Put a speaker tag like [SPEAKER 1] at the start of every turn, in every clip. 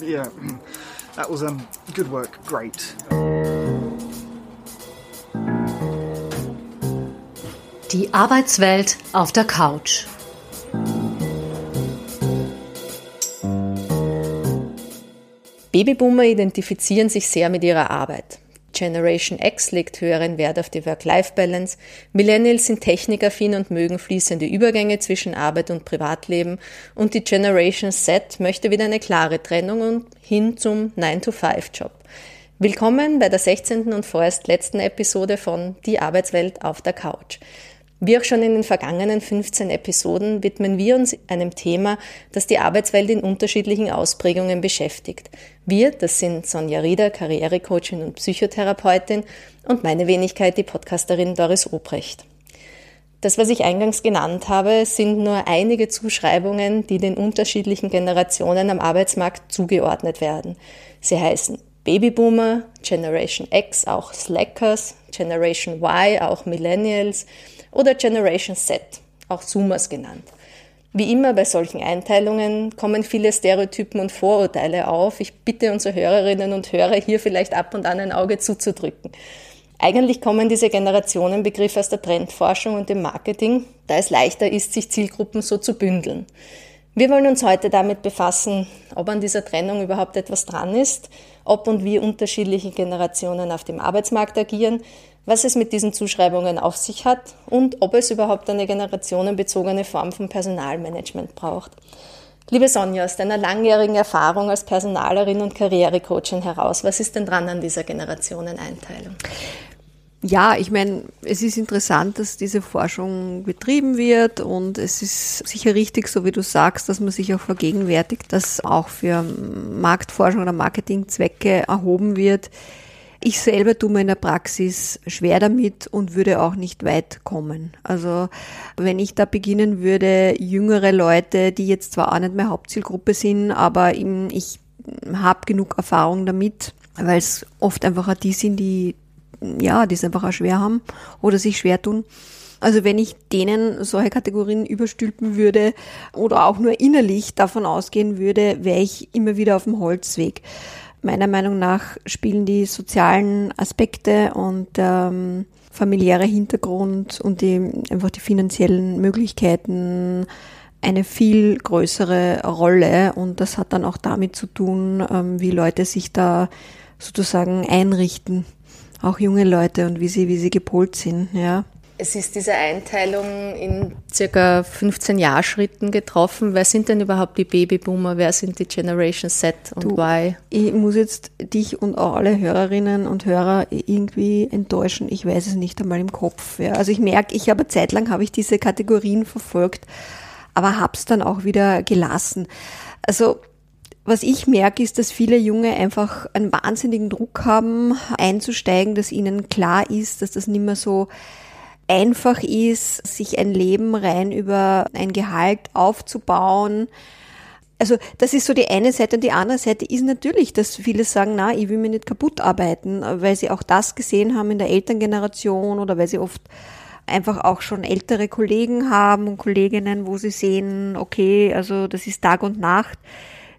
[SPEAKER 1] Yeah, that was um, good work. Great.
[SPEAKER 2] Die Arbeitswelt auf der Couch.
[SPEAKER 3] Babyboomer identifizieren sich sehr mit ihrer Arbeit. Generation X legt höheren Wert auf die Work-Life-Balance. Millennials sind technikaffin und mögen fließende Übergänge zwischen Arbeit und Privatleben. Und die Generation Z möchte wieder eine klare Trennung und hin zum 9-to-5-Job. Willkommen bei der 16. und vorerst letzten Episode von Die Arbeitswelt auf der Couch. Wie auch schon in den vergangenen 15 Episoden widmen wir uns einem Thema, das die Arbeitswelt in unterschiedlichen Ausprägungen beschäftigt. Wir, das sind Sonja Rieder, Karrierecoachin und Psychotherapeutin und meine Wenigkeit, die Podcasterin Doris Obrecht. Das, was ich eingangs genannt habe, sind nur einige Zuschreibungen, die den unterschiedlichen Generationen am Arbeitsmarkt zugeordnet werden. Sie heißen Babyboomer, Generation X, auch Slackers, Generation Y, auch Millennials, oder Generation Z, auch Zoomers genannt. Wie immer bei solchen Einteilungen kommen viele Stereotypen und Vorurteile auf. Ich bitte unsere Hörerinnen und Hörer hier vielleicht ab und an ein Auge zuzudrücken. Eigentlich kommen diese Generationenbegriffe aus der Trendforschung und dem Marketing, da es leichter ist, sich Zielgruppen so zu bündeln. Wir wollen uns heute damit befassen, ob an dieser Trennung überhaupt etwas dran ist, ob und wie unterschiedliche Generationen auf dem Arbeitsmarkt agieren, was es mit diesen Zuschreibungen auf sich hat und ob es überhaupt eine generationenbezogene Form von Personalmanagement braucht. Liebe Sonja, aus deiner langjährigen Erfahrung als Personalerin und Karrierecoachin heraus, was ist denn dran an dieser Generationeneinteilung?
[SPEAKER 4] Ja, ich meine, es ist interessant, dass diese Forschung betrieben wird und es ist sicher richtig, so wie du sagst, dass man sich auch vergegenwärtigt, dass auch für Marktforschung oder Marketingzwecke erhoben wird. Ich selber tue mir in der Praxis schwer damit und würde auch nicht weit kommen. Also wenn ich da beginnen würde, jüngere Leute, die jetzt zwar auch nicht mehr Hauptzielgruppe sind, aber ich habe genug Erfahrung damit, weil es oft einfach auch die sind, die ja, die es einfach auch schwer haben oder sich schwer tun. Also wenn ich denen solche Kategorien überstülpen würde oder auch nur innerlich davon ausgehen würde, wäre ich immer wieder auf dem Holzweg. Meiner Meinung nach spielen die sozialen Aspekte und ähm, familiäre Hintergrund und die, einfach die finanziellen Möglichkeiten eine viel größere Rolle und das hat dann auch damit zu tun, ähm, wie Leute sich da sozusagen einrichten, auch junge Leute und wie sie, wie sie gepolt sind, ja.
[SPEAKER 3] Es ist diese Einteilung in circa 15 Jahrschritten getroffen. Wer sind denn überhaupt die Babyboomer? Wer sind die Generation Z und du, Y?
[SPEAKER 4] Ich muss jetzt dich und auch alle Hörerinnen und Hörer irgendwie enttäuschen. Ich weiß es nicht einmal im Kopf. Ja. Also ich merke, ich habe zeitlang habe ich diese Kategorien verfolgt, aber habe es dann auch wieder gelassen. Also was ich merke, ist, dass viele Junge einfach einen wahnsinnigen Druck haben, einzusteigen, dass ihnen klar ist, dass das nicht mehr so einfach ist, sich ein Leben rein über ein Gehalt aufzubauen. Also das ist so die eine Seite und die andere Seite ist natürlich, dass viele sagen, na, ich will mir nicht kaputt arbeiten, weil sie auch das gesehen haben in der Elterngeneration oder weil sie oft einfach auch schon ältere Kollegen haben und Kolleginnen, wo sie sehen, okay, also das ist Tag und Nacht.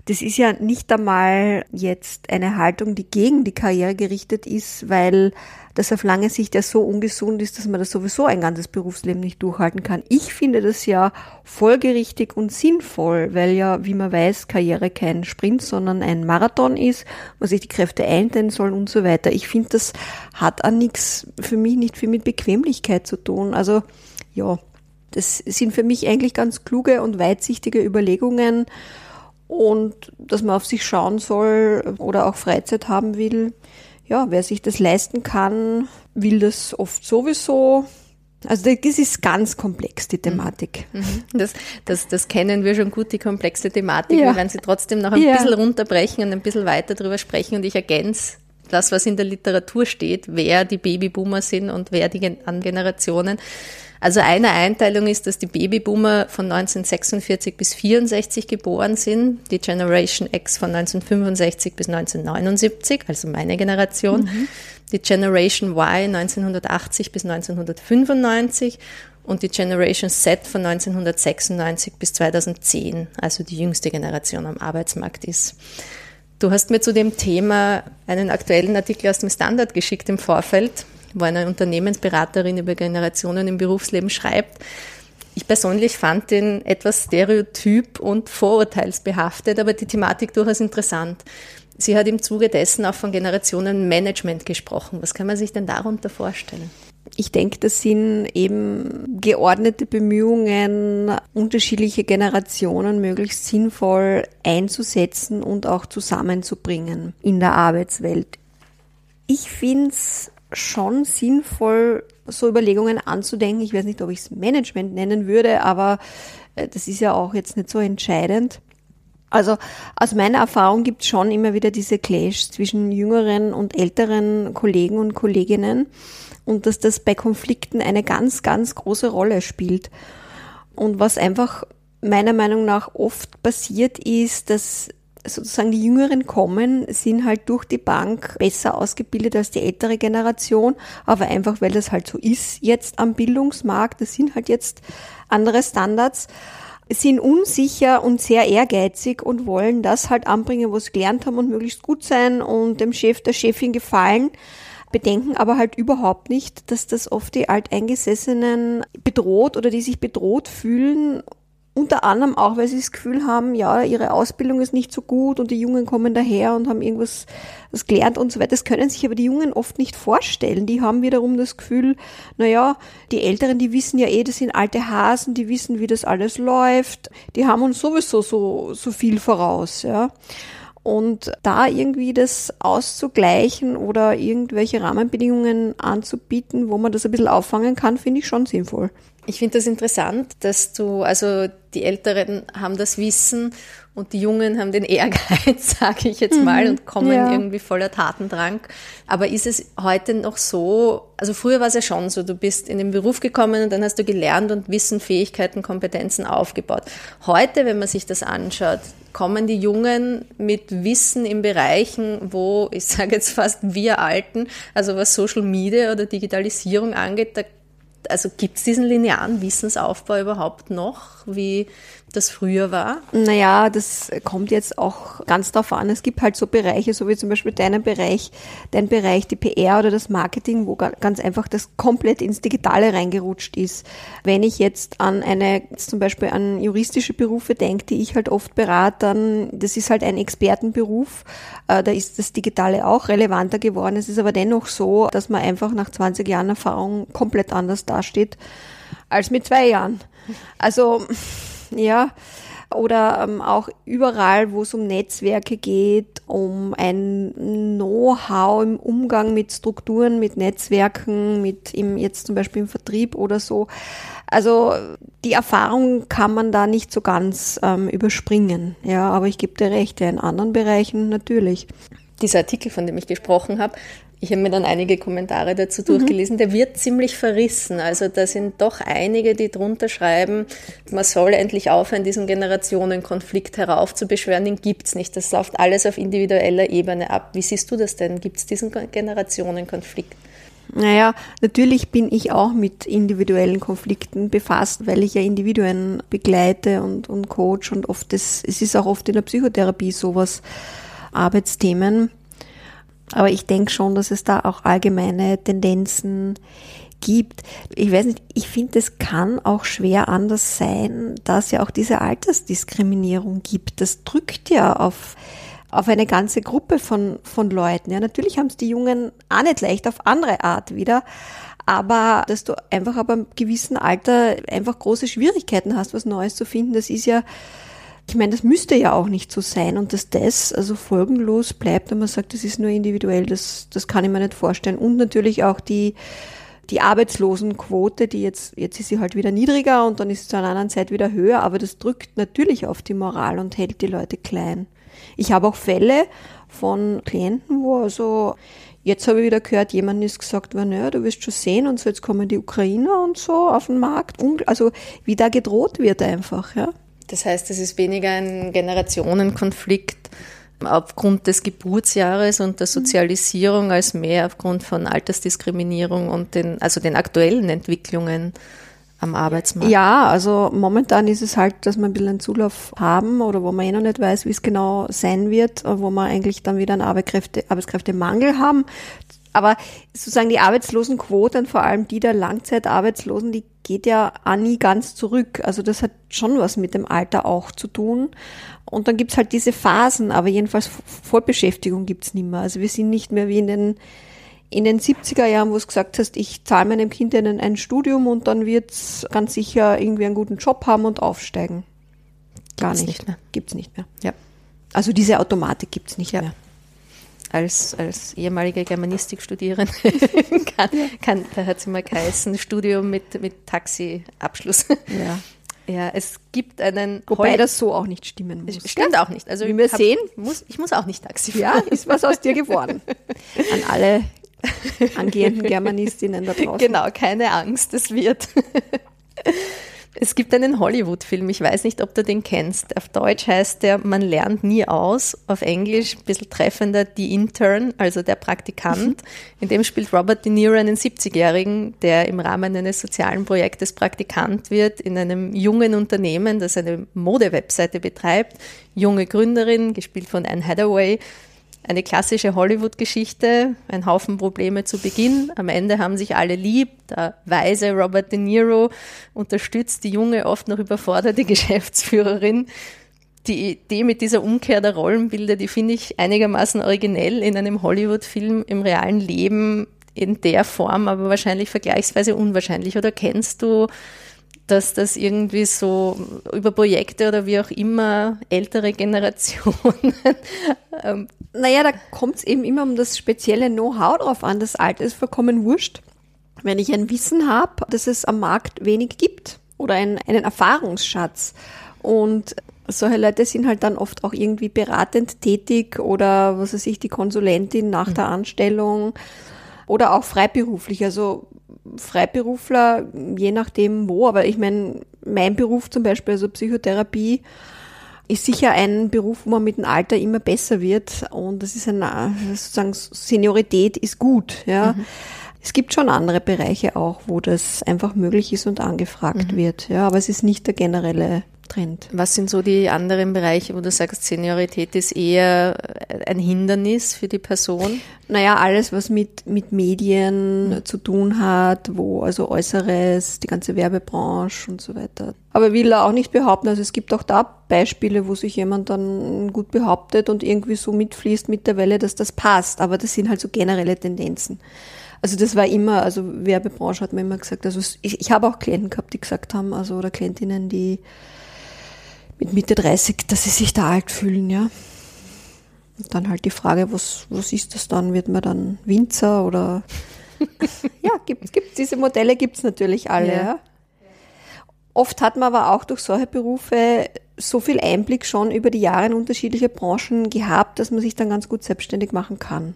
[SPEAKER 4] Das ist ja nicht einmal jetzt eine Haltung, die gegen die Karriere gerichtet ist, weil das auf lange Sicht ja so ungesund ist, dass man das sowieso ein ganzes Berufsleben nicht durchhalten kann. Ich finde das ja folgerichtig und sinnvoll, weil ja, wie man weiß, Karriere kein Sprint, sondern ein Marathon ist, wo sich die Kräfte einteilen sollen und so weiter. Ich finde, das hat an nichts für mich nicht viel mit Bequemlichkeit zu tun. Also ja, das sind für mich eigentlich ganz kluge und weitsichtige Überlegungen und dass man auf sich schauen soll oder auch Freizeit haben will. Ja, wer sich das leisten kann, will das oft sowieso. Also das ist ganz komplex, die Thematik.
[SPEAKER 3] Mhm. Mhm. Das, das, das kennen wir schon gut, die komplexe Thematik. Ja. Wir werden sie trotzdem noch ein ja. bisschen runterbrechen und ein bisschen weiter drüber sprechen. Und ich ergänze das, was in der Literatur steht, wer die Babyboomer sind und wer die an Generationen. Also eine Einteilung ist, dass die Babyboomer von 1946 bis 64 geboren sind, die Generation X von 1965 bis 1979, also meine Generation, mhm. die Generation Y 1980 bis 1995 und die Generation Z von 1996 bis 2010, also die jüngste Generation am Arbeitsmarkt ist. Du hast mir zu dem Thema einen aktuellen Artikel aus dem Standard geschickt im Vorfeld, wo eine Unternehmensberaterin über Generationen im Berufsleben schreibt. Ich persönlich fand den etwas stereotyp und vorurteilsbehaftet, aber die Thematik durchaus interessant. Sie hat im Zuge dessen auch von Generationenmanagement gesprochen. Was kann man sich denn darunter vorstellen?
[SPEAKER 4] Ich denke, das sind eben geordnete Bemühungen, unterschiedliche Generationen möglichst sinnvoll einzusetzen und auch zusammenzubringen in der Arbeitswelt. Ich finde es schon sinnvoll, so Überlegungen anzudenken. Ich weiß nicht, ob ich es Management nennen würde, aber äh, das ist ja auch jetzt nicht so entscheidend. Also aus meiner Erfahrung gibt es schon immer wieder diese Clash zwischen jüngeren und älteren Kollegen und Kolleginnen und dass das bei Konflikten eine ganz, ganz große Rolle spielt. Und was einfach meiner Meinung nach oft passiert ist, dass sozusagen die Jüngeren kommen, sind halt durch die Bank besser ausgebildet als die ältere Generation, aber einfach weil das halt so ist jetzt am Bildungsmarkt, das sind halt jetzt andere Standards sind unsicher und sehr ehrgeizig und wollen das halt anbringen, was sie gelernt haben und möglichst gut sein und dem Chef, der Chefin gefallen, bedenken aber halt überhaupt nicht, dass das oft die Alteingesessenen bedroht oder die sich bedroht fühlen unter anderem auch, weil sie das Gefühl haben, ja, ihre Ausbildung ist nicht so gut und die Jungen kommen daher und haben irgendwas was gelernt und so weiter. Das können sich aber die Jungen oft nicht vorstellen. Die haben wiederum das Gefühl, naja, die Älteren, die wissen ja eh, das sind alte Hasen, die wissen, wie das alles läuft. Die haben uns sowieso so, so viel voraus, ja. Und da irgendwie das auszugleichen oder irgendwelche Rahmenbedingungen anzubieten, wo man das ein bisschen auffangen kann, finde ich schon sinnvoll.
[SPEAKER 3] Ich finde das interessant, dass du, also die Älteren haben das Wissen und die Jungen haben den Ehrgeiz, sage ich jetzt mal, mhm, und kommen ja. irgendwie voller Tatendrang. Aber ist es heute noch so, also früher war es ja schon so, du bist in den Beruf gekommen und dann hast du gelernt und Wissen, Fähigkeiten, Kompetenzen aufgebaut. Heute, wenn man sich das anschaut, kommen die Jungen mit Wissen in Bereichen, wo, ich sage jetzt fast wir Alten, also was Social Media oder Digitalisierung angeht, da also gibt es diesen linearen Wissensaufbau überhaupt noch, wie das früher war?
[SPEAKER 4] Naja, das kommt jetzt auch ganz darauf an. Es gibt halt so Bereiche, so wie zum Beispiel deinen Bereich, dein Bereich, die PR oder das Marketing, wo ganz einfach das komplett ins Digitale reingerutscht ist. Wenn ich jetzt an eine, zum Beispiel an juristische Berufe denke, die ich halt oft berate, dann, das ist halt ein Expertenberuf, äh, da ist das Digitale auch relevanter geworden. Es ist aber dennoch so, dass man einfach nach 20 Jahren Erfahrung komplett anders dasteht als mit zwei Jahren. Also, ja, oder ähm, auch überall, wo es um Netzwerke geht, um ein Know-how im Umgang mit Strukturen, mit Netzwerken, mit im, jetzt zum Beispiel im Vertrieb oder so. Also die Erfahrung kann man da nicht so ganz ähm, überspringen. Ja, aber ich gebe dir recht, ja, in anderen Bereichen natürlich.
[SPEAKER 3] Dieser Artikel, von dem ich gesprochen habe, ich habe mir dann einige Kommentare dazu durchgelesen. Der wird ziemlich verrissen. Also da sind doch einige, die drunter schreiben, man soll endlich aufhören, diesen Generationenkonflikt heraufzubeschwören. Den gibt's nicht. Das läuft alles auf individueller Ebene ab. Wie siehst du das denn? Gibt's diesen Generationenkonflikt?
[SPEAKER 4] Naja, natürlich bin ich auch mit individuellen Konflikten befasst, weil ich ja Individuen begleite und, und coach und oft das, es ist auch oft in der Psychotherapie sowas, Arbeitsthemen. Aber ich denke schon, dass es da auch allgemeine Tendenzen gibt. Ich weiß nicht, ich finde, es kann auch schwer anders sein, dass ja auch diese Altersdiskriminierung gibt. Das drückt ja auf, auf eine ganze Gruppe von, von Leuten. Ja, natürlich haben es die Jungen auch nicht leicht auf andere Art wieder. Aber dass du einfach ab einem gewissen Alter einfach große Schwierigkeiten hast, was Neues zu finden, das ist ja ich meine, das müsste ja auch nicht so sein und dass das also folgenlos bleibt und man sagt, das ist nur individuell, das, das kann ich mir nicht vorstellen. Und natürlich auch die, die Arbeitslosenquote, die jetzt, jetzt ist sie halt wieder niedriger und dann ist sie zu einer anderen Zeit wieder höher, aber das drückt natürlich auf die Moral und hält die Leute klein. Ich habe auch Fälle von Klienten, wo also, jetzt habe ich wieder gehört, jemand ist gesagt, worden, ja, du wirst schon sehen und so, jetzt kommen die Ukrainer und so auf den Markt. Also, wie da gedroht wird einfach, ja.
[SPEAKER 3] Das heißt, es ist weniger ein Generationenkonflikt aufgrund des Geburtsjahres und der Sozialisierung als mehr aufgrund von Altersdiskriminierung und den, also den aktuellen Entwicklungen am Arbeitsmarkt?
[SPEAKER 4] Ja, also momentan ist es halt, dass wir ein bisschen einen Zulauf haben oder wo man eh noch nicht weiß, wie es genau sein wird, wo wir eigentlich dann wieder einen Arbeitskräfte, Arbeitskräftemangel haben. Aber sozusagen die Arbeitslosenquote und vor allem die der Langzeitarbeitslosen, die geht ja auch nie ganz zurück. Also das hat schon was mit dem Alter auch zu tun. Und dann gibt's halt diese Phasen, aber jedenfalls Vollbeschäftigung gibt's nicht mehr. Also wir sind nicht mehr wie in den in den 70er Jahren, wo du gesagt hast, ich zahle meinem Kind ein, ein Studium und dann wird's ganz sicher irgendwie einen guten Job haben und aufsteigen. Gar
[SPEAKER 3] Gibt's
[SPEAKER 4] nicht.
[SPEAKER 3] nicht mehr.
[SPEAKER 4] Gibt's nicht mehr.
[SPEAKER 3] Ja.
[SPEAKER 4] Also diese Automatik gibt's nicht
[SPEAKER 3] Ja.
[SPEAKER 4] mehr.
[SPEAKER 3] Als, als ehemalige Germanistikstudierende kann, kann, da hat sie mal geheißen, Studium mit, mit Taxi-Abschluss.
[SPEAKER 4] Ja.
[SPEAKER 3] Ja, es gibt einen
[SPEAKER 4] Wobei
[SPEAKER 3] Hol-
[SPEAKER 4] das so auch nicht stimmen muss.
[SPEAKER 3] Stimmt auch nicht. Also
[SPEAKER 4] Wie wir
[SPEAKER 3] hab-
[SPEAKER 4] sehen.
[SPEAKER 3] Muss, ich muss auch nicht Taxi
[SPEAKER 4] Ja,
[SPEAKER 3] fahren.
[SPEAKER 4] ist was aus dir geworden. An alle angehenden Germanistinnen da draußen.
[SPEAKER 3] Genau, keine Angst, es wird. Es gibt einen Hollywood-Film, ich weiß nicht, ob du den kennst. Auf Deutsch heißt der Man lernt nie aus. Auf Englisch ein bisschen treffender Die Intern, also der Praktikant. In dem spielt Robert De Niro einen 70-Jährigen, der im Rahmen eines sozialen Projektes Praktikant wird in einem jungen Unternehmen, das eine Modewebseite betreibt. Junge Gründerin, gespielt von Anne Hathaway. Eine klassische Hollywood-Geschichte, ein Haufen Probleme zu Beginn. Am Ende haben sich alle lieb. Der weise Robert De Niro unterstützt die junge, oft noch überforderte Geschäftsführerin. Die Idee mit dieser Umkehr der Rollenbilder, die finde ich einigermaßen originell in einem Hollywood-Film im realen Leben in der Form, aber wahrscheinlich vergleichsweise unwahrscheinlich. Oder kennst du dass das irgendwie so über Projekte oder wie auch immer ältere Generationen ähm,
[SPEAKER 4] Naja, da kommt es eben immer um das spezielle Know-how drauf an. Das Alte ist vollkommen wurscht. Wenn ich ein Wissen habe, dass es am Markt wenig gibt oder ein, einen Erfahrungsschatz und solche Leute sind halt dann oft auch irgendwie beratend tätig oder was weiß ich, die Konsulentin nach der Anstellung oder auch freiberuflich. Also Freiberufler, je nachdem wo, aber ich meine, mein Beruf zum Beispiel, also Psychotherapie, ist sicher ein Beruf, wo man mit dem Alter immer besser wird und das ist ein, äh, sozusagen Seniorität ist gut, ja. Es gibt schon andere Bereiche auch, wo das einfach möglich ist und angefragt wird, ja, aber es ist nicht der generelle Trend.
[SPEAKER 3] Was sind so die anderen Bereiche, wo du sagst, Seniorität ist eher ein Hindernis für die Person?
[SPEAKER 4] Naja, alles, was mit, mit Medien zu tun hat, wo also Äußeres, die ganze Werbebranche und so weiter. Aber will er auch nicht behaupten, also es gibt auch da Beispiele, wo sich jemand dann gut behauptet und irgendwie so mitfließt mit der Welle, dass das passt. Aber das sind halt so generelle Tendenzen. Also das war immer, also Werbebranche hat man immer gesagt, also ich, ich habe auch Klienten gehabt, die gesagt haben, also oder Klientinnen, die mit Mitte 30, dass sie sich da alt fühlen, ja. Und dann halt die Frage, was, was ist das dann? Wird man dann Winzer oder ja, gibt, gibt, diese Modelle gibt's natürlich alle,
[SPEAKER 3] Ja.
[SPEAKER 4] ja. Oft hat man aber auch durch solche Berufe so viel Einblick schon über die Jahre in unterschiedliche Branchen gehabt, dass man sich dann ganz gut selbstständig machen kann.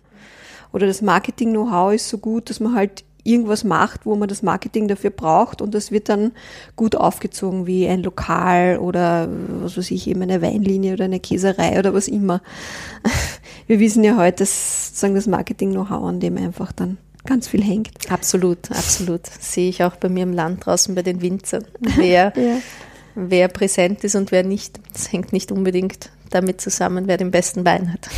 [SPEAKER 4] Oder das Marketing-Know-how ist so gut, dass man halt irgendwas macht, wo man das Marketing dafür braucht und das wird dann gut aufgezogen wie ein Lokal oder was weiß ich, eben eine Weinlinie oder eine Käserei oder was immer. Wir wissen ja heute, dass sozusagen das Marketing-Know-how an dem einfach dann ganz viel hängt.
[SPEAKER 3] Absolut, absolut. Sehe ich auch bei mir im Land draußen bei den Winzern. Wer, wer präsent ist und wer nicht. Das hängt nicht unbedingt damit zusammen, wer den besten Wein hat.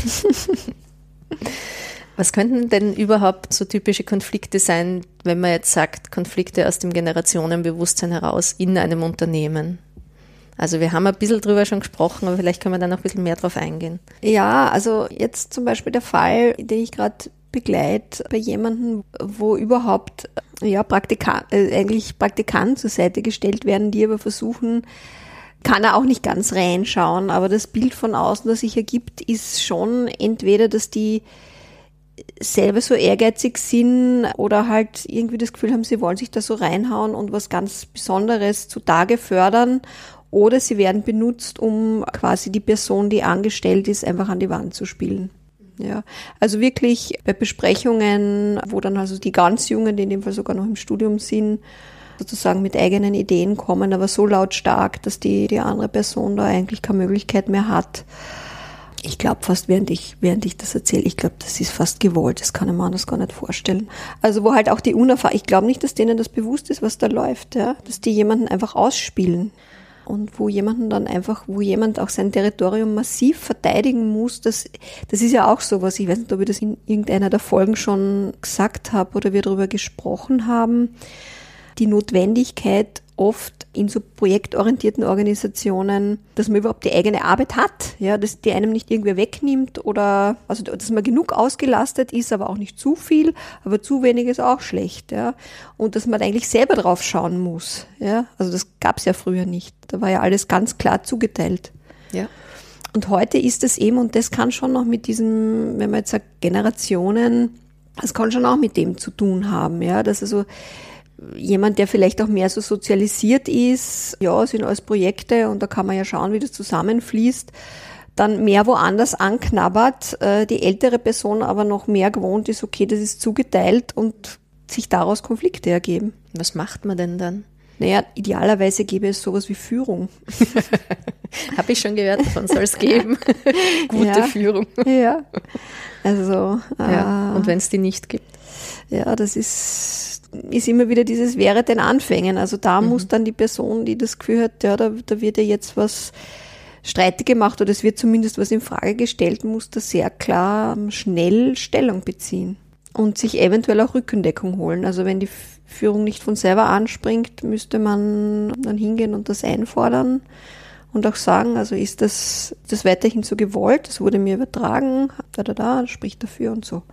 [SPEAKER 3] Was könnten denn überhaupt so typische Konflikte sein, wenn man jetzt sagt, Konflikte aus dem Generationenbewusstsein heraus in einem Unternehmen? Also wir haben ein bisschen drüber schon gesprochen, aber vielleicht können wir da noch ein bisschen mehr drauf eingehen.
[SPEAKER 4] Ja, also jetzt zum Beispiel der Fall, den ich gerade begleite bei jemandem, wo überhaupt ja Praktikant, äh, eigentlich Praktikanten zur Seite gestellt werden, die aber versuchen, kann er auch nicht ganz reinschauen, aber das Bild von außen, das sich ergibt, ist schon entweder, dass die selber so ehrgeizig sind oder halt irgendwie das Gefühl haben, sie wollen sich da so reinhauen und was ganz Besonderes zutage fördern oder sie werden benutzt, um quasi die Person, die angestellt ist, einfach an die Wand zu spielen. Ja, also wirklich bei Besprechungen, wo dann also die ganz Jungen, die in dem Fall sogar noch im Studium sind, sozusagen mit eigenen Ideen kommen, aber so lautstark, dass die, die andere Person da eigentlich keine Möglichkeit mehr hat, Ich glaube fast, während ich, während ich das erzähle, ich glaube, das ist fast gewollt. Das kann man das gar nicht vorstellen. Also wo halt auch die Unerfahrung, ich glaube nicht, dass denen das bewusst ist, was da läuft, ja. Dass die jemanden einfach ausspielen. Und wo jemanden dann einfach, wo jemand auch sein Territorium massiv verteidigen muss, das, das ist ja auch so was. Ich weiß nicht, ob ich das in irgendeiner der Folgen schon gesagt habe oder wir darüber gesprochen haben. Die Notwendigkeit, oft in so projektorientierten Organisationen, dass man überhaupt die eigene Arbeit hat, ja, dass die einem nicht irgendwer wegnimmt oder, also, dass man genug ausgelastet ist, aber auch nicht zu viel, aber zu wenig ist auch schlecht, ja. Und dass man eigentlich selber drauf schauen muss, ja. Also das gab's ja früher nicht. Da war ja alles ganz klar zugeteilt.
[SPEAKER 3] Ja.
[SPEAKER 4] Und heute ist es eben, und das kann schon noch mit diesem, wenn man jetzt sagt, Generationen, das kann schon auch mit dem zu tun haben, ja, dass also jemand, der vielleicht auch mehr so sozialisiert ist, ja, sind alles Projekte und da kann man ja schauen, wie das zusammenfließt, dann mehr woanders anknabbert, äh, die ältere Person aber noch mehr gewohnt ist, okay, das ist zugeteilt und sich daraus Konflikte ergeben.
[SPEAKER 3] Was macht man denn dann?
[SPEAKER 4] Naja, idealerweise gäbe es sowas wie Führung.
[SPEAKER 3] Habe ich schon gehört, davon soll es geben. Gute
[SPEAKER 4] ja,
[SPEAKER 3] Führung.
[SPEAKER 4] Ja. Also.
[SPEAKER 3] Ja.
[SPEAKER 4] Äh,
[SPEAKER 3] Und wenn es die nicht gibt?
[SPEAKER 4] Ja, das ist, ist immer wieder dieses wäre den Anfängen. Also da mhm. muss dann die Person, die das Gefühl hat, ja, da, da wird ja jetzt was streitig gemacht oder es wird zumindest was in Frage gestellt, muss da sehr klar schnell Stellung beziehen und sich eventuell auch Rückendeckung holen. Also wenn die Führung nicht von selber anspringt, müsste man dann hingehen und das einfordern und auch sagen, also ist das, das weiterhin so gewollt, das wurde mir übertragen, da, da, da, spricht dafür und so.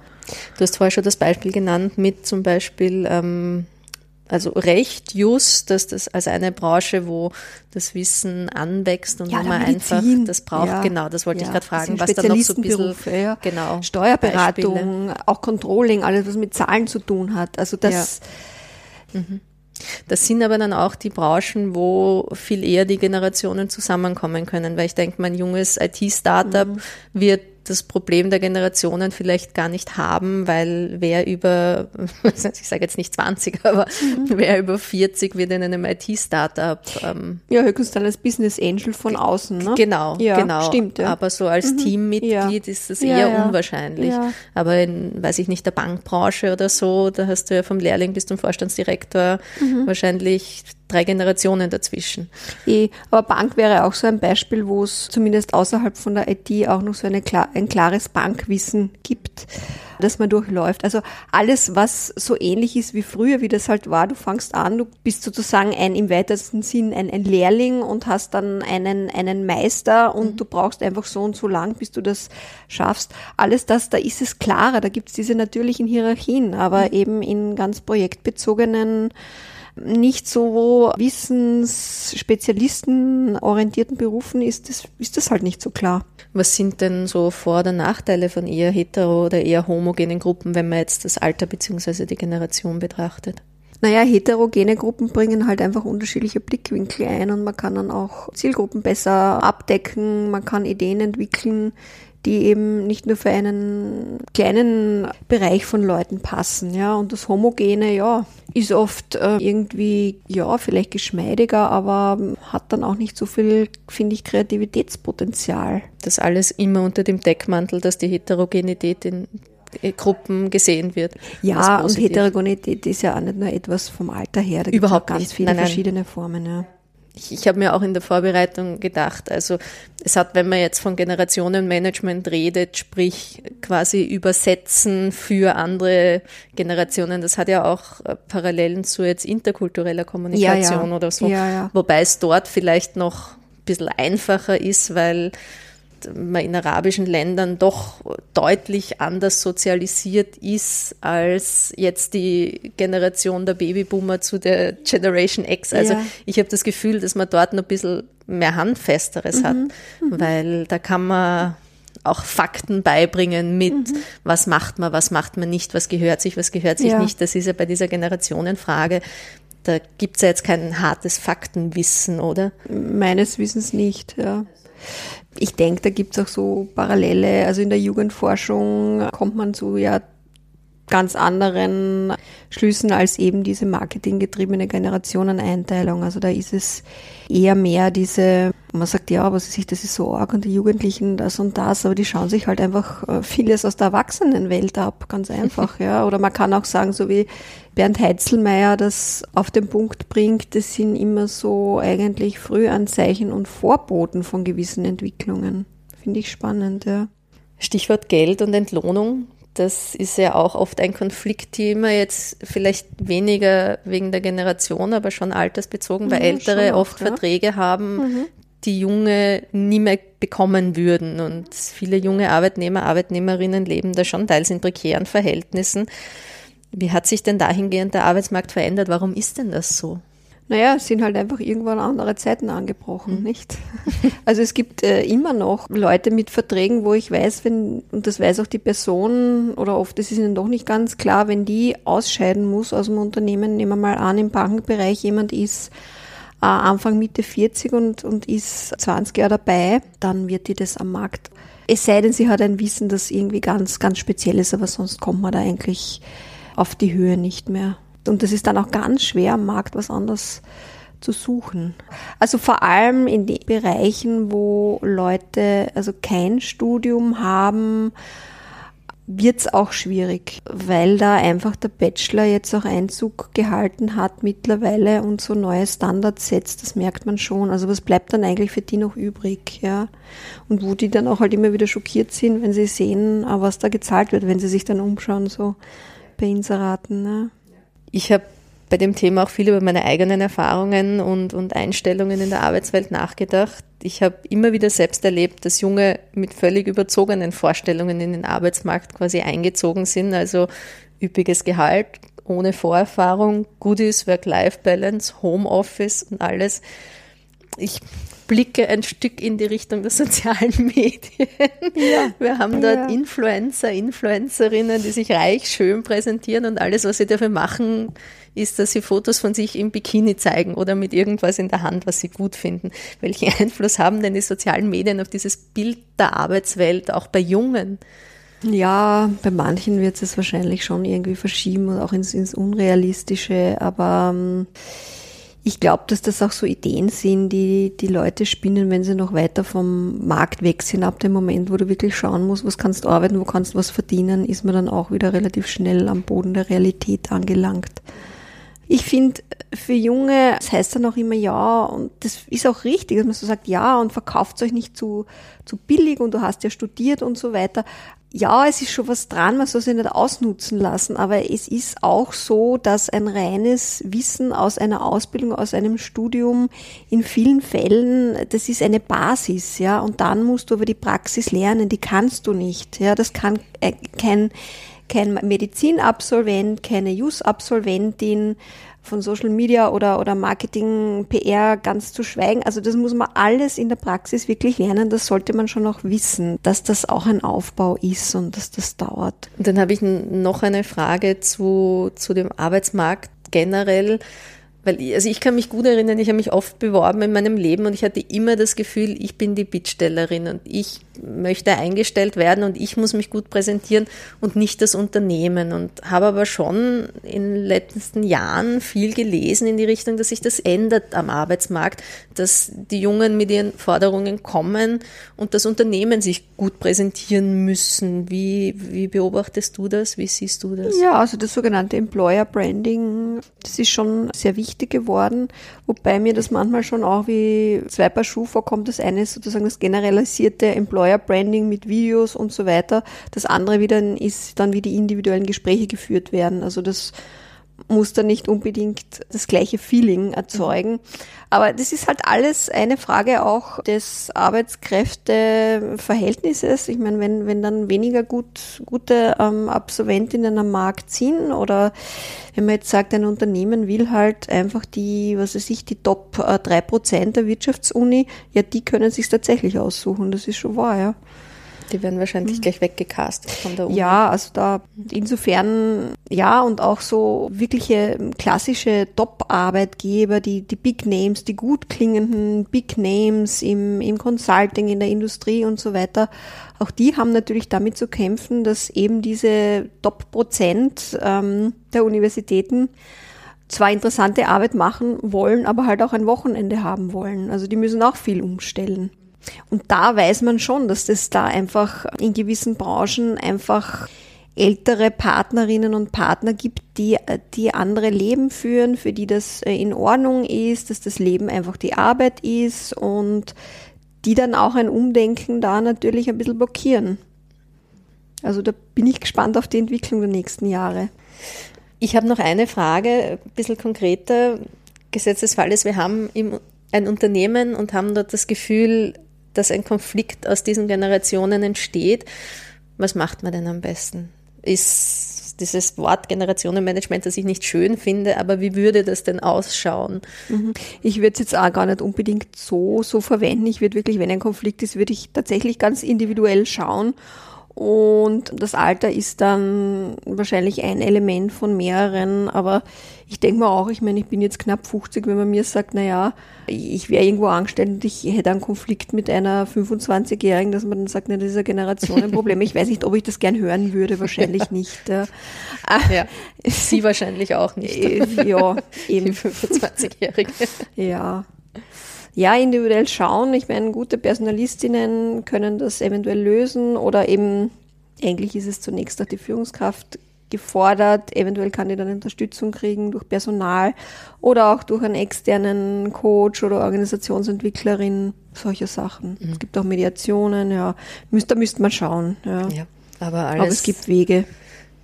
[SPEAKER 3] Du hast vorher schon das Beispiel genannt mit zum Beispiel, ähm, also Recht, Just, dass das als eine Branche, wo das Wissen anwächst und
[SPEAKER 4] Ja,
[SPEAKER 3] wo man einfach das braucht.
[SPEAKER 4] Ja.
[SPEAKER 3] Genau, das wollte ich
[SPEAKER 4] Ja,
[SPEAKER 3] gerade
[SPEAKER 4] das
[SPEAKER 3] fragen, was da noch so ein bisschen,
[SPEAKER 4] ja.
[SPEAKER 3] genau,
[SPEAKER 4] Steuerberatung,
[SPEAKER 3] Beispiele.
[SPEAKER 4] auch Controlling, alles was mit Zahlen zu tun hat. Also das,
[SPEAKER 3] Das sind aber dann auch die Branchen, wo viel eher die Generationen zusammenkommen können, weil ich denke, mein junges IT-Startup
[SPEAKER 4] Mhm.
[SPEAKER 3] wird das Problem der Generationen vielleicht gar nicht haben, weil wer über, ich sage jetzt nicht 20, aber
[SPEAKER 4] Mhm.
[SPEAKER 3] wer über 40 wird in einem IT-Startup. Ähm,
[SPEAKER 4] ja, höchstens dann als Business Angel von außen, ne?
[SPEAKER 3] Genau,
[SPEAKER 4] Ja,
[SPEAKER 3] genau.
[SPEAKER 4] stimmt, ja. Mhm.
[SPEAKER 3] Aber so als Teammitglied
[SPEAKER 4] Ja.
[SPEAKER 3] ist das eher
[SPEAKER 4] ja.
[SPEAKER 3] unwahrscheinlich. Aber in, weiß ich nicht, der Bankbranche oder so, da hast du ja vom Lehrling bis zum Vorstandsdirektor
[SPEAKER 4] Mhm.
[SPEAKER 3] wahrscheinlich drei Generationen dazwischen.
[SPEAKER 4] Eh, aber Bank wäre auch so ein Beispiel, wo es zumindest außerhalb von der IT auch noch so eine, ein klares Bankwissen gibt, das man durchläuft. Also alles, was so ähnlich ist wie früher, wie das halt war, du fangst an, du bist sozusagen ein im weitesten Sinn ein, ein Lehrling und hast dann einen, einen Meister und du brauchst einfach so und so lang, bis du das schaffst. Alles das, da ist es klarer, da gibt es diese natürlichen Hierarchien, aber eben in ganz projektbezogenen nicht so wissensspezialistenorientierten Berufen ist das, ist das halt nicht so klar.
[SPEAKER 3] Was sind denn so Vor- oder Nachteile von eher hetero oder eher homogenen Gruppen, wenn man jetzt das Alter beziehungsweise die Generation betrachtet?
[SPEAKER 4] Naja, heterogene Gruppen bringen halt einfach unterschiedliche Blickwinkel ein und man kann dann auch Zielgruppen besser abdecken, man kann Ideen entwickeln, die eben nicht nur für einen kleinen Bereich von Leuten passen, ja. Und das Homogene, ja, ist oft äh, irgendwie, ja, vielleicht geschmeidiger, aber hat dann auch nicht so viel, finde ich, Kreativitätspotenzial.
[SPEAKER 3] Das alles immer unter dem Deckmantel, dass die Heterogenität in Gruppen gesehen wird.
[SPEAKER 4] Ja, und. Heterogenität ist ja auch nicht nur etwas vom Alter her, da gibt es ganz
[SPEAKER 3] nicht.
[SPEAKER 4] viele
[SPEAKER 3] Nein, nein.
[SPEAKER 4] verschiedene Formen, ja.
[SPEAKER 3] Ich, ich habe mir auch in der Vorbereitung gedacht, also es hat, wenn man jetzt von Generationenmanagement redet, sprich quasi übersetzen für andere Generationen, das hat ja auch äh, Parallelen zu jetzt interkultureller Kommunikation
[SPEAKER 4] Ja, ja.
[SPEAKER 3] oder so. Wobei es dort vielleicht noch ein bisschen einfacher ist, weil man in arabischen Ländern doch deutlich anders sozialisiert ist als jetzt die Generation der Babyboomer zu der Generation X. Also
[SPEAKER 4] Ja.
[SPEAKER 3] ich habe das Gefühl, dass man dort noch ein bisschen mehr Handfesteres hat, weil da kann man auch Fakten beibringen mit, was macht man, was macht man nicht, was gehört sich, was gehört sich
[SPEAKER 4] Ja.
[SPEAKER 3] nicht. Das ist ja bei dieser Generationenfrage, da gibt's ja jetzt kein hartes Faktenwissen, oder?
[SPEAKER 4] Meines Wissens nicht, ja. Ich denke, da gibt's auch so Parallele. Also in der Jugendforschung kommt man so ja ganz anderen Schlüssen als eben diese marketinggetriebene Generationeneinteilung. Also da ist es eher mehr diese, man sagt ja, was ist ich, das ist so arg und die Jugendlichen das und das, aber die schauen sich halt einfach äh, vieles aus der Erwachsenenwelt ab, ganz einfach, ja. Oder man kann auch sagen, so wie Bernd Heitzelmeier das auf den Punkt bringt, das sind immer so eigentlich Frühanzeichen und Vorboten von gewissen Entwicklungen. Finde ich spannend, ja.
[SPEAKER 3] Stichwort Geld und Entlohnung. Das ist ja auch oft ein Konfliktthema, jetzt vielleicht weniger wegen der Generation, aber schon altersbezogen, weil ja, Ältere auch, oft ja. Verträge haben, mhm. die Junge nie mehr bekommen würden. Und viele junge Arbeitnehmer, Arbeitnehmerinnen leben da schon teils in prekären Verhältnissen. Wie hat sich denn dahingehend der Arbeitsmarkt verändert? Warum ist denn das so?
[SPEAKER 4] Naja, es sind halt einfach irgendwann andere Zeiten angebrochen, mhm. nicht? Also es gibt äh, immer noch Leute mit Verträgen, wo ich weiß, wenn, und das weiß auch die Person, oder oft ist es ihnen doch nicht ganz klar, wenn die ausscheiden muss aus dem Unternehmen, nehmen wir mal an, im Bankenbereich jemand ist äh, Anfang Mitte 40 und, und ist 20 Jahre dabei, dann wird die das am Markt. Es sei denn, sie hat ein Wissen, das irgendwie ganz, ganz speziell ist, aber sonst kommt man da eigentlich auf die Höhe nicht mehr. Und das ist dann auch ganz schwer am Markt was anderes zu suchen. Also vor allem in den Bereichen, wo Leute also kein Studium haben, wird es auch schwierig, weil da einfach der Bachelor jetzt auch Einzug gehalten hat mittlerweile und so neue Standards setzt, das merkt man schon. Also was bleibt dann eigentlich für die noch übrig, ja? Und wo die dann auch halt immer wieder schockiert sind, wenn sie sehen, ah, was da gezahlt wird, wenn sie sich dann umschauen, so bei Inseraten, ne?
[SPEAKER 3] Ich habe bei dem Thema auch viel über meine eigenen Erfahrungen und, und Einstellungen in der Arbeitswelt nachgedacht. Ich habe immer wieder selbst erlebt, dass Junge mit völlig überzogenen Vorstellungen in den Arbeitsmarkt quasi eingezogen sind. Also üppiges Gehalt, ohne Vorerfahrung, Goodies, Work-Life-Balance, Homeoffice und alles. Ich blicke ein Stück in die Richtung der sozialen Medien. Ja. Wir haben dort ja. Influencer, Influencerinnen, die sich reich, schön präsentieren und alles, was sie dafür machen, ist, dass sie Fotos von sich im Bikini zeigen oder mit irgendwas in der Hand, was sie gut finden. Welchen Einfluss haben denn die sozialen Medien auf dieses Bild der Arbeitswelt, auch bei Jungen?
[SPEAKER 4] Ja, bei manchen wird es wahrscheinlich schon irgendwie verschieben und auch ins, ins Unrealistische, aber ähm, ich glaube, dass das auch so Ideen sind, die die Leute spinnen, wenn sie noch weiter vom Markt weg sind. Ab dem Moment, wo du wirklich schauen musst, was kannst du arbeiten, wo kannst du was verdienen, ist man dann auch wieder relativ schnell am Boden der Realität angelangt. Ich finde, für Junge, das heißt dann auch immer ja, und das ist auch richtig, dass man so sagt, ja, und verkauft euch nicht zu, zu billig und du hast ja studiert und so weiter ja, es ist schon was dran, man soll sich nicht ausnutzen lassen, aber es ist auch so, dass ein reines Wissen aus einer Ausbildung, aus einem Studium in vielen Fällen, das ist eine Basis, ja, und dann musst du aber die Praxis lernen, die kannst du nicht, ja, das kann äh, kein, kein Medizinabsolvent, keine Jus-Absolventin, von Social Media oder, oder Marketing, PR ganz zu schweigen. Also das muss man alles in der Praxis wirklich lernen. Das sollte man schon auch wissen, dass das auch ein Aufbau ist und dass das dauert.
[SPEAKER 3] Und dann habe ich noch eine Frage zu, zu dem Arbeitsmarkt generell. Weil, also ich kann mich gut erinnern, ich habe mich oft beworben in meinem Leben und ich hatte immer das Gefühl, ich bin die Bittstellerin und ich möchte eingestellt werden und ich muss mich gut präsentieren und nicht das Unternehmen. Und habe aber schon in den letzten Jahren viel gelesen in die Richtung, dass sich das ändert am Arbeitsmarkt, dass die Jungen mit ihren Forderungen kommen und das Unternehmen sich gut präsentieren müssen. Wie, wie beobachtest du das? Wie siehst du das?
[SPEAKER 4] Ja, also das sogenannte Employer Branding, das ist schon sehr wichtig geworden, wobei mir das manchmal schon auch wie zwei Paar Schuhe vorkommt. Das eine ist sozusagen das generalisierte Employer Employer Branding mit Videos und so weiter. Das andere wieder ist dann, wie die individuellen Gespräche geführt werden. Also das muss dann nicht unbedingt das gleiche Feeling erzeugen. Aber das ist halt alles eine Frage auch des Arbeitskräfteverhältnisses. Ich meine, wenn, wenn dann weniger gut, gute ähm, Absolventinnen am Markt sind oder wenn man jetzt sagt, ein Unternehmen will halt einfach die, was weiß ich, die Top äh, drei Prozent der Wirtschaftsuni, ja, die können sich tatsächlich aussuchen. Das ist schon wahr, ja.
[SPEAKER 3] Die werden wahrscheinlich mhm. gleich weggecastet von der
[SPEAKER 4] Uni. Ja, also da insofern ja und auch so wirkliche klassische Top-Arbeitgeber, die, die Big Names, die gut klingenden Big Names im, im Consulting, in der Industrie und so weiter, auch die haben natürlich damit zu kämpfen, dass eben diese Top-Prozent ähm, der Universitäten zwar interessante Arbeit machen wollen, aber halt auch ein Wochenende haben wollen. Also die müssen auch viel umstellen. Und da weiß man schon, dass es da einfach in gewissen Branchen einfach ältere Partnerinnen und Partner gibt, die, die andere Leben führen, für die das äh, in Ordnung ist, dass das Leben einfach die Arbeit ist und die dann auch ein Umdenken da natürlich ein bisschen blockieren. Also da bin ich gespannt auf die Entwicklung der nächsten Jahre.
[SPEAKER 3] Ich habe noch eine Frage, ein bisschen konkreter. Gesetzesfall ist, wir haben ein Unternehmen und haben dort das Gefühl, dass ein Konflikt aus diesen Generationen entsteht. Was macht man denn am besten? Ist dieses Wort Generationenmanagement, das ich nicht schön finde, aber wie würde das denn ausschauen?
[SPEAKER 4] Mhm. Ich würde es jetzt auch gar nicht unbedingt so, so verwenden. Ich würde wirklich, wenn ein Konflikt ist, würde ich tatsächlich ganz individuell schauen und das Alter ist dann wahrscheinlich ein Element von mehreren, aber ich denke mir auch, ich meine, ich bin jetzt knapp 50, wenn man mir sagt, naja, ich wäre irgendwo angestellt und ich hätte einen Konflikt mit einer 25-Jährigen, dass man dann sagt, na, das ist eine Generationenproblem. Ich weiß nicht, ob ich das gern hören würde, wahrscheinlich nicht. Ja.
[SPEAKER 3] ja. Sie wahrscheinlich auch nicht. Äh,
[SPEAKER 4] ja,
[SPEAKER 3] eben. Die 25-Jährige.
[SPEAKER 4] Ja ja, individuell schauen. Ich meine, gute Personalistinnen können das eventuell lösen oder eben, eigentlich ist es zunächst auch die Führungskraft gefordert. Eventuell kann die dann Unterstützung kriegen durch Personal oder auch durch einen externen Coach oder Organisationsentwicklerin, solche Sachen. Mhm. Es gibt auch Mediationen, ja. da müsste man schauen. Ja. ja
[SPEAKER 3] aber, alles
[SPEAKER 4] aber es gibt Wege.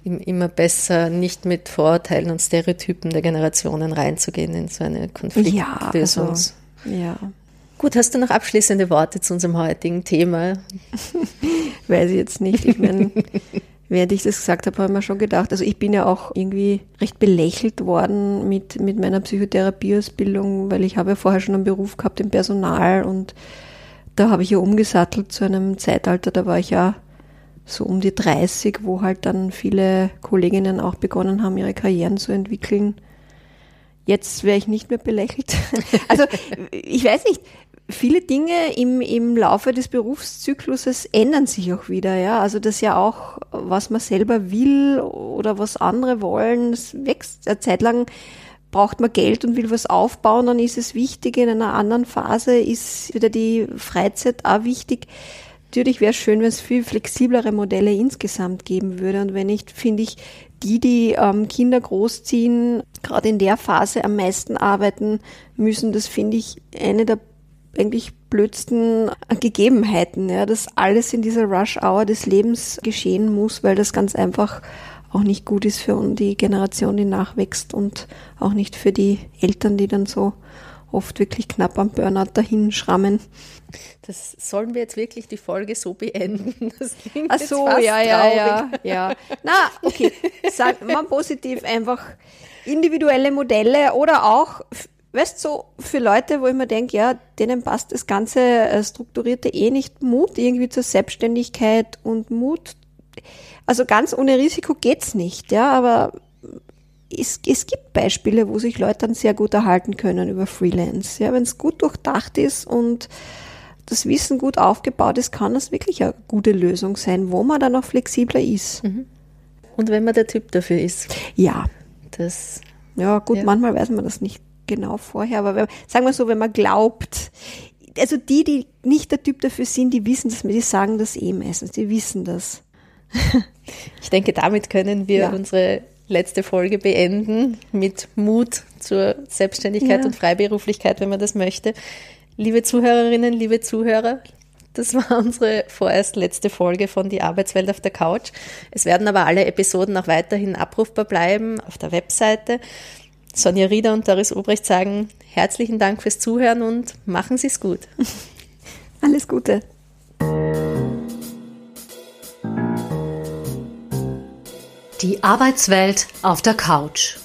[SPEAKER 3] Immer besser, nicht mit Vorurteilen und Stereotypen der Generationen reinzugehen in so eine Konfliktlösung. Ja, also,
[SPEAKER 4] ja.
[SPEAKER 3] Gut, hast du noch abschließende Worte zu unserem heutigen Thema?
[SPEAKER 4] Weiß ich jetzt nicht. Ich meine, während ich das gesagt habe, habe ich mir schon gedacht, also ich bin ja auch irgendwie recht belächelt worden mit, mit meiner Psychotherapieausbildung, weil ich habe ja vorher schon einen Beruf gehabt im Personal und da habe ich ja umgesattelt zu einem Zeitalter, da war ich ja so um die 30, wo halt dann viele Kolleginnen auch begonnen haben, ihre Karrieren zu entwickeln. Jetzt wäre ich nicht mehr belächelt. Also ich weiß nicht, viele Dinge im, im Laufe des Berufszykluses ändern sich auch wieder. Ja, also das ja auch, was man selber will oder was andere wollen, das wächst. Eine Zeit lang braucht man Geld und will was aufbauen, dann ist es wichtig. In einer anderen Phase ist wieder die Freizeit auch wichtig. Natürlich wäre es schön, wenn es viel flexiblere Modelle insgesamt geben würde. Und wenn nicht, finde ich, die, die ähm, Kinder großziehen, gerade in der Phase am meisten arbeiten müssen, das finde ich eine der eigentlich blödsten Gegebenheiten, ja, dass alles in dieser Rush-Hour des Lebens geschehen muss, weil das ganz einfach auch nicht gut ist für die Generation, die nachwächst und auch nicht für die Eltern, die dann so oft wirklich knapp am Burnout dahin schrammen.
[SPEAKER 3] Das sollen wir jetzt wirklich die Folge so beenden. Das
[SPEAKER 4] Ach so, ja, ja, ja, ja. Na, okay. Sagt man positiv einfach individuelle Modelle oder auch, weißt du, so für Leute, wo ich mir denke, ja, denen passt das ganze äh, Strukturierte eh nicht. Mut irgendwie zur Selbstständigkeit und Mut. Also ganz ohne Risiko geht's nicht, ja, aber es, es gibt Beispiele, wo sich Leute dann sehr gut erhalten können über Freelance. Ja, wenn es gut durchdacht ist und das Wissen gut aufgebaut ist, kann das wirklich eine gute Lösung sein, wo man dann auch flexibler ist. Mhm.
[SPEAKER 3] Und wenn man der Typ dafür ist.
[SPEAKER 4] Ja.
[SPEAKER 3] Das.
[SPEAKER 4] Ja, gut, ja. manchmal weiß man das nicht genau vorher, aber wenn, sagen wir so, wenn man glaubt, also die, die nicht der Typ dafür sind, die wissen das, die sagen das eh meistens, die wissen das.
[SPEAKER 3] Ich denke, damit können wir ja. unsere letzte Folge beenden mit Mut zur Selbstständigkeit ja. und Freiberuflichkeit, wenn man das möchte. Liebe Zuhörerinnen, liebe Zuhörer, das war unsere vorerst letzte Folge von Die Arbeitswelt auf der Couch. Es werden aber alle Episoden auch weiterhin abrufbar bleiben auf der Webseite. Sonja Rieder und Doris Obrecht sagen herzlichen Dank fürs Zuhören und machen Sie es gut.
[SPEAKER 4] Alles Gute.
[SPEAKER 2] Die Arbeitswelt auf der Couch.